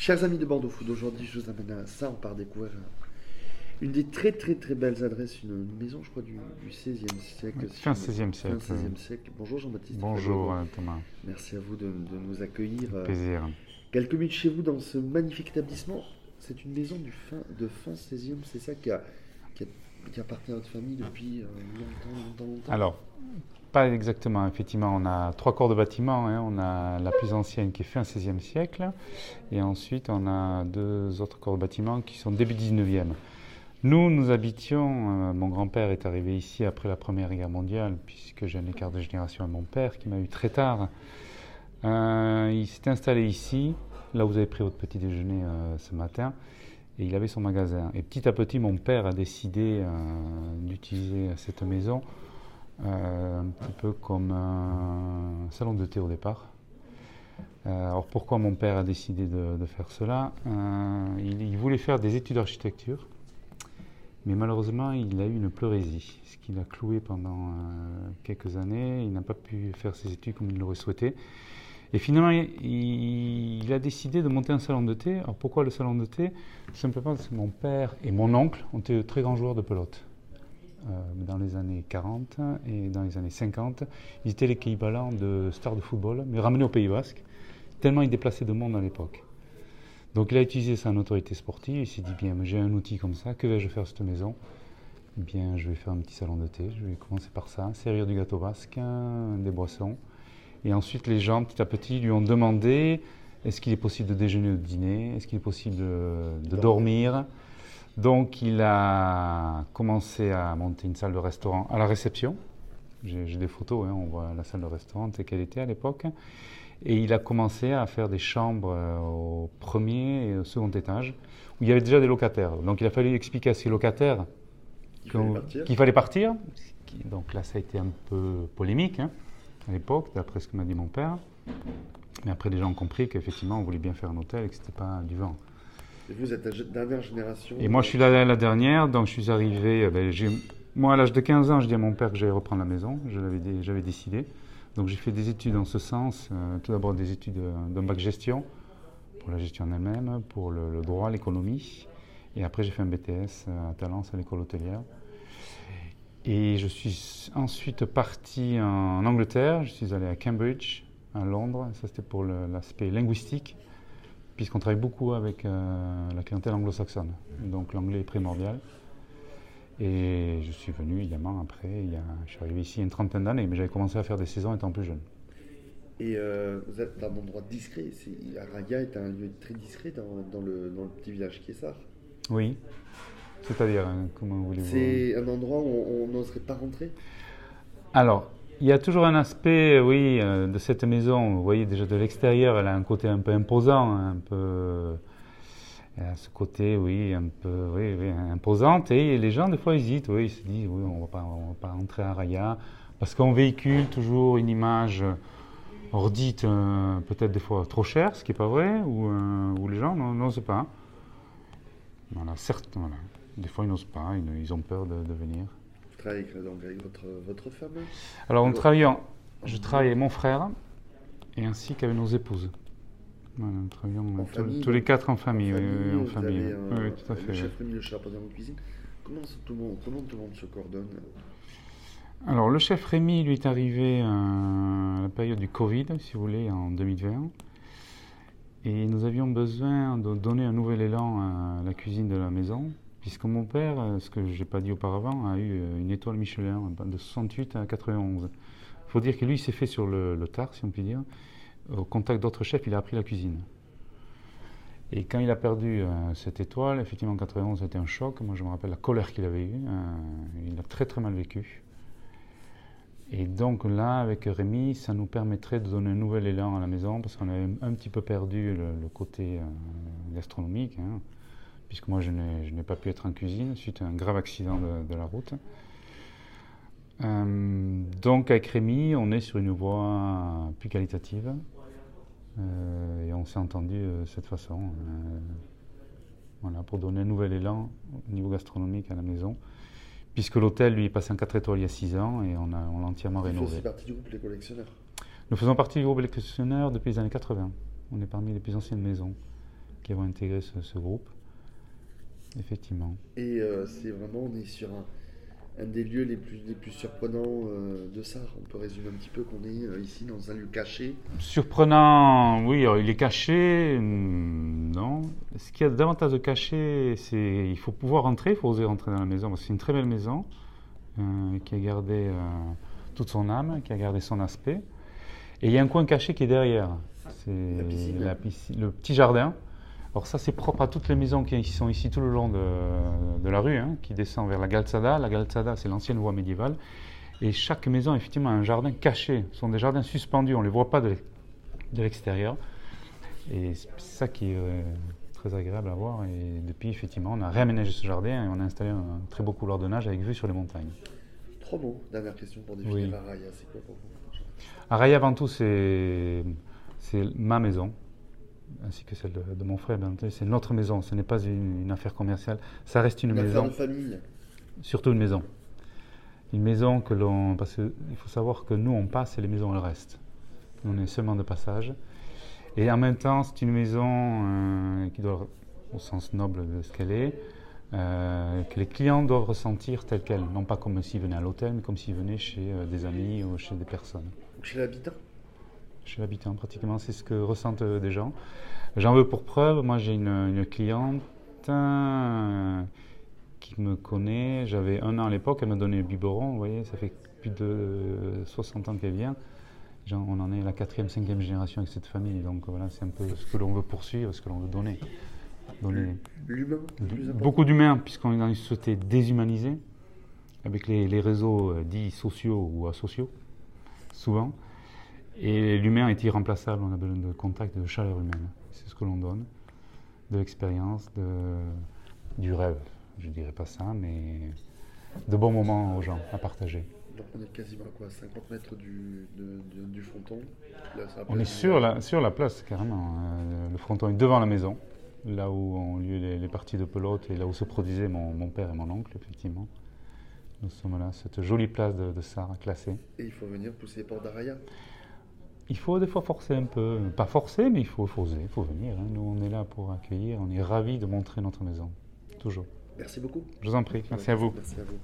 Chers amis de Bordeaux Food, aujourd'hui je vous amène à ça, on part découvrir une des très très très belles adresses, une, maison je crois du, XVIe siècle. fin 16e siècle. Fin 16e siècle. Bonjour Jean-Baptiste. Bonjour euh, Thomas. Merci à vous de, nous accueillir. Euh, plaisir. Quelques minutes chez vous dans ce magnifique établissement. C'est une maison du fin, de fin 16e, c'est ça qui, a, qui, appartient à votre famille depuis euh, longtemps, longtemps, longtemps? Alors, pas exactement. Effectivement, on a trois corps de bâtiment. Hein. On a la plus ancienne qui est fin 16e siècle. Et ensuite, on a deux autres corps de bâtiment qui sont début 19e. Nous, nous habitions, euh, mon grand-père est arrivé ici après la Première Guerre mondiale, puisque j'ai un écart de génération avec mon père qui m'a eu très tard. Euh, il s'est installé ici, là où vous avez pris votre petit déjeuner euh, ce matin, et il avait son magasin. Et petit à petit, mon père a décidé d'utiliser cette maison un petit peu comme un salon de thé au départ. alors pourquoi mon père a décidé de, faire cela il voulait faire des études d'architecture mais malheureusement, il a eu une pleurésie, ce qui l'a cloué pendant euh, quelques années. Il n'a pas pu faire ses études comme il l'aurait souhaité. Et finalement, il, a décidé de monter un salon de thé. Alors pourquoi le salon de thé? Simplement parce que mon père et mon oncle ont été de très grands joueurs de pelote. Euh, dans les années 40 et dans les années 50, ils étaient l'équivalent de stars de football, mais ramenés au Pays Basque, tellement ils déplaçaient de monde à l'époque. Donc il a utilisé sa notoriété sportive, il s'est dit bien, j'ai un outil comme ça, que vais-je faire à cette maison? Eh Bien, je vais faire un petit salon de thé, je vais commencer par ça, servir du gâteau basque, des boissons. Et ensuite, les gens, petit à petit, lui ont demandé est-ce qu'il est possible de déjeuner ou de dîner? Est-ce qu'il est possible de, dormir? Donc il a commencé à monter une salle de restaurant à la réception. J'ai des photos, hein, on voit la salle de restaurant telle qu'elle était à l'époque. Et il a commencé à faire des chambres euh, au premier et au second étage, où il y avait déjà des locataires. Donc il a fallu expliquer à ces locataires qu'il fallait partir. Donc là, ça a été un peu polémique hein, à l'époque, d'après ce que m'a dit mon père. Mais après, les gens ont compris qu'effectivement, on voulait bien faire un hôtel et que ce n'était pas du vent. Et vous êtes la dernière génération Et moi, je suis la, la dernière, donc je suis arrivé. Euh, ben, moi, à l'âge de 15 ans, je dis à mon père que j'allais reprendre la maison. J'avais décidé. Donc j'ai fait des études en ce sens, euh, tout d'abord des études euh, d'un bac gestion, pour la gestion en elle-même, pour le, droit, l'économie, et après j'ai fait un BTS à Talence, à l'école hôtelière. Et je suis ensuite parti en Angleterre, je suis allé à Cambridge, à Londres, ça c'était pour l'aspect linguistique, puisqu'on travaille beaucoup avec la clientèle anglo-saxonne, donc l'anglais est primordial. Et je suis venu évidemment après, il y a, je suis arrivé ici une trentaine d'années, mais j'avais commencé à faire des saisons étant plus jeune. Et euh, vous êtes dans un endroit discret. Araya est un lieu très discret dans, le, petit village qui est ça Oui. C'est-à-dire, hein, comment voulez-vous C'est un endroit où on n'oserait pas rentrer? Alors, il y a toujours un aspect, oui, euh, de cette maison. Vous voyez, déjà de l'extérieur, elle a un côté un peu imposant, un peu à ce côté, oui, un peu oui, imposante. Et les gens, des fois, hésitent. Oui, ils se disent, oui, on ne va pas rentrer à Raya. Parce qu'on véhicule toujours une image ordite, euh, peut-être des fois trop chère, ce qui n'est pas vrai, ou, euh, les gens n'osent pas. Voilà, certes, voilà. Des fois, ils n'osent pas, ils, ont peur de, venir. Travaillez donc avec votre, votre femme Alors, on travaille, je travaille avec mon frère, et ainsi qu'avec nos épouses nous travaillons tous, les quatre en famille. En famille, oui, tout à fait. Le chef Rémi, le chef en cuisine. Comment tout, le monde, comment tout le monde se coordonne Alors, le chef Rémi, lui, est arrivé à la période du Covid, si vous voulez, en 2020. Et nous avions besoin de donner un nouvel élan à la cuisine de la maison, puisque mon père, ce que je n'ai pas dit auparavant, a eu une étoile Michelin de 68 à 91. Il faut dire que lui, s'est fait sur le, le tard, si on peut dire au contact d'autres chefs, il a appris la cuisine. Et quand il a perdu euh, cette étoile, effectivement en 91, c'était un choc. Moi, je me rappelle la colère qu'il avait eue. Euh, il a très très mal vécu. Et donc là, avec Rémi, ça nous permettrait de donner un nouvel élan à la maison parce qu'on avait un petit peu perdu le, côté euh, gastronomique, hein, puisque moi, je n'ai pas pu être en cuisine suite à un grave accident de la route. Euh, donc avec Rémi, on est sur une voie plus qualitative euh, et on s'est entendu de cette façon. Euh, voilà, pour donner un nouvel élan au niveau gastronomique à la maison. Puisque l'hôtel, lui, est passé en 4 étoiles il y a 6 ans et on, a, on l'a entièrement rénové. Vous faites partie du groupe Les Collectionneurs Nous faisons partie du groupe Les Collectionneurs depuis les années 80. On est parmi les plus anciennes maisons qui vont intégrer ce, ce groupe. Effectivement. Et euh, c'est vraiment, on est sur un, un des lieux les plus, les plus surprenants euh, de ça. On peut résumer un petit peu qu'on est euh, ici dans un lieu caché. Surprenant, oui, alors, il est caché, hmm, non. Ce qu'il y a davantage de caché, c'est il faut pouvoir rentrer, il faut oser rentrer dans la maison, c'est une très belle maison qui a gardé toute son âme, qui a gardé son aspect. Et il y a un coin caché qui est derrière. C'est La piscine. la piscine- le petit jardin. Alors ça, c'est propre à toutes les maisons qui sont ici tout le long de, de la rue, hein, qui descend vers la Galzada. La Galzada, c'est l'ancienne voie médiévale. Et chaque maison, effectivement, a un jardin caché. Ce sont des jardins suspendus, on ne les voit pas de l'ex- de l'extérieur. Et c'est ça qui est euh, très agréable à voir. Et depuis, effectivement, on a réaménagé ce jardin et on a installé un très beau couloir de nage avec vue sur les montagnes. Trop bon. Dernière question pour définir Oui. la Raya. C'est quoi pour vous Araya, avant tout, c'est ma maison, ainsi que celle de, de mon frère. bien entendu. C'est notre maison, ce n'est pas une, une affaire commerciale. Ça reste une, Une affaire maison, de famille. surtout une maison. Une maison que l'on. Parce qu'il faut savoir que nous, on passe et les maisons, elles restent. On est seulement de passage. Et en même temps, c'est une maison euh, qui doit, au sens noble de ce qu'elle est, euh, que les clients doivent ressentir telle qu'elle. Non pas comme s'ils venaient à l'hôtel, mais comme s'ils venaient chez euh, des amis ou chez des personnes. Chez l'habitant? Chez l'habitant, pratiquement, c'est ce que ressentent euh, des gens. J'en veux pour preuve, moi j'ai une, une cliente euh, qui me connaît, j'avais un an à l'époque, elle m'a donné le biberon, vous voyez, ça fait plus de 60 ans qu'elle vient. Genre, on en est la quatrième, cinquième génération avec cette famille, donc voilà, c'est un peu ce que l'on veut poursuivre, ce que l'on veut donner. donner beaucoup d'humains, puisqu'on est dans une société déshumanisée, avec les, les réseaux euh, dits sociaux ou asociaux, souvent. Et l'humain est irremplaçable, on a besoin de contact, de chaleur humaine. C'est ce que l'on donne, de l'expérience, de, du rêve. Je ne dirais pas ça, mais de bons moments aux gens à partager. Donc on est quasiment à quoi 50 mètres du, de- de- du fronton? Là, On est sur la, sur la place, carrément. Euh, le fronton est devant la maison, là où ont lieu les, les parties de pelote et là où se produisaient mon, mon père et mon oncle, effectivement. Nous sommes là, cette jolie place de, de Sarre classée. Et il faut venir pousser les portes d'Araya. Il faut des fois forcer un peu, pas forcer, mais il faut, oser, il faut venir. hein. Nous, on est là pour accueillir, on est ravis de montrer notre maison, toujours. Merci beaucoup. Je vous en prie, merci à vous. Merci à vous.